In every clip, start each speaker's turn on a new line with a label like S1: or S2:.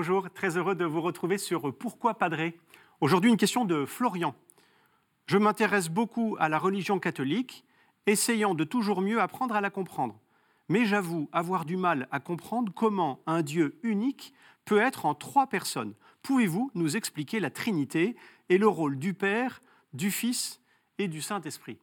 S1: Bonjour, très heureux de vous retrouver sur Pourquoi Padré Aujourd'hui, une question de Florian. Je m'intéresse beaucoup à la religion catholique, essayant de toujours mieux apprendre à la comprendre. Mais j'avoue avoir du mal à comprendre comment un Dieu unique peut être en trois personnes. Pouvez-vous nous expliquer la Trinité et le rôle du Père, du Fils et du Saint-Esprit?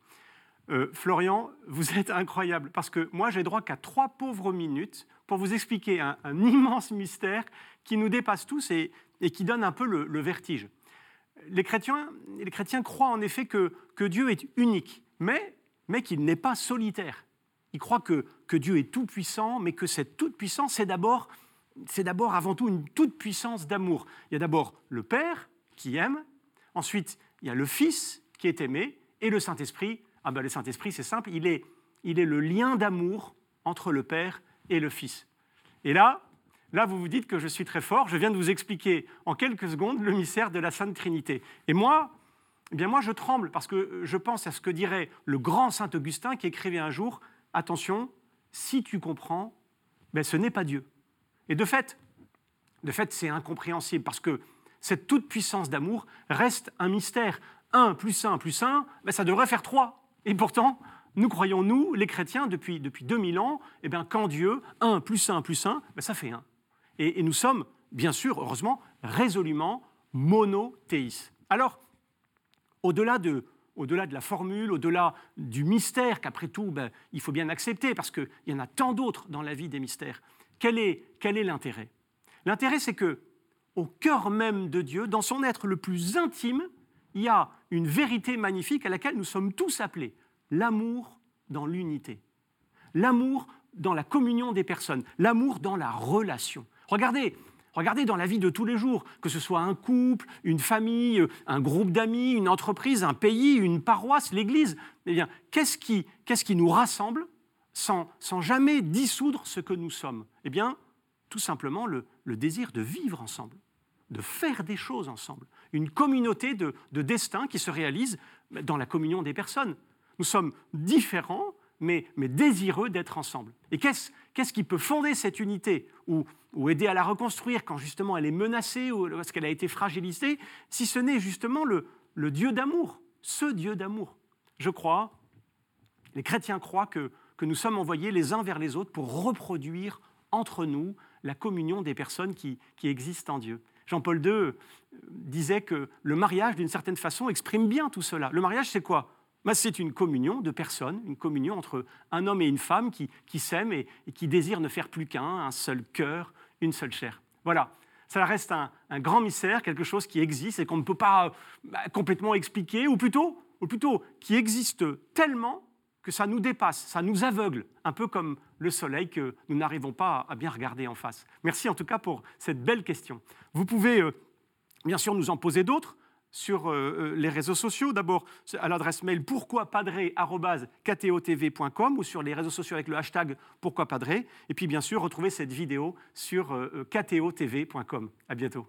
S1: Euh, Florian, vous êtes incroyable, parce que moi j'ai droit qu'à trois pauvres minutes pour vous expliquer un, immense mystère qui nous dépasse tous et, qui donne un peu le, vertige. Les chrétiens, les chrétiens croient en effet que, Dieu est unique, mais, mais qu'il n'est pas solitaire. Ils croient que, que Dieu est tout-puissant, mais que cette toute-puissance, c'est d'abord, c'est d'abord avant tout une toute-puissance d'amour. Il y a d'abord le Père qui aime, ensuite il y a le Fils qui est aimé, et le Saint-Esprit ah ben, le Saint-Esprit, c'est simple, il est, il est le lien d'amour entre le Père et le Fils. Et là, là, vous vous dites que je suis très fort, je viens de vous expliquer en quelques secondes le mystère de la Sainte Trinité. Et moi, eh bien moi, je tremble parce que je pense à ce que dirait le grand Saint Augustin qui écrivait un jour, attention, si tu comprends, ben, ce n'est pas Dieu. Et de fait, de fait, c'est incompréhensible parce que cette toute-puissance d'amour reste un mystère. 1 plus 1 plus 1, ben, ça devrait faire 3. Et pourtant, nous croyons, nous, les chrétiens, depuis, depuis 2000 ans, eh bien, qu'en Dieu, 1 plus 1 plus 1, ben, ça fait 1. Et, nous sommes, bien sûr, heureusement, résolument monothéistes. Alors, au-delà de, la formule, au-delà du mystère qu'après tout, ben, il faut bien accepter, parce qu'il y en a tant d'autres dans la vie des mystères, quel est, quel est l'intérêt? L'intérêt, c'est que, au cœur même de Dieu, dans son être le plus intime, il y a une vérité magnifique à laquelle nous sommes tous appelés, l'amour dans l'unité, l'amour dans la communion des personnes, l'amour dans la relation. Regardez, dans la vie de tous les jours, que ce soit un couple, une famille, un groupe d'amis, une entreprise, un pays, une paroisse, l'Église, eh bien, qu'est-ce qui, nous rassemble sans, sans jamais dissoudre ce que nous sommes? Eh bien, tout simplement le, le désir de vivre ensemble de faire des choses ensemble, une communauté de, destin qui se réalise dans la communion des personnes. Nous sommes différents, mais, désireux d'être ensemble. Et qu'est-ce qui peut fonder cette unité ou, aider à la reconstruire quand justement elle est menacée ou parce qu'elle a été fragilisée, si ce n'est justement le, Dieu d'amour, ce Dieu d'amour? Je crois, les chrétiens croient que, nous sommes envoyés les uns vers les autres pour reproduire entre nous la communion des personnes qui existent en Dieu. Jean-Paul II euh, disait que le mariage, d'une certaine façon, exprime bien tout cela. Le mariage, c'est quoi? Bah, C'est une communion de personnes, une communion entre un homme et une femme qui, s'aiment et, qui désirent ne faire plus qu'un, un seul cœur, une seule chair. Voilà. Ça reste un, grand mystère, quelque chose qui existe et qu'on ne peut pas bah, complètement expliquer, ou plutôt, ou plutôt qui existe tellement que ça nous dépasse, ça nous aveugle, un peu comme le soleil que nous n'arrivons pas à bien regarder en face. Merci en tout cas pour cette belle question. Vous pouvez euh, bien sûr nous en poser d'autres sur euh, euh, les réseaux sociaux. D'abord à l'adresse mail pourquoipadré.com ou sur les réseaux sociaux avec le hashtag pourquoipadré. Et puis bien sûr retrouver cette vidéo sur ktotv.com. À bientôt.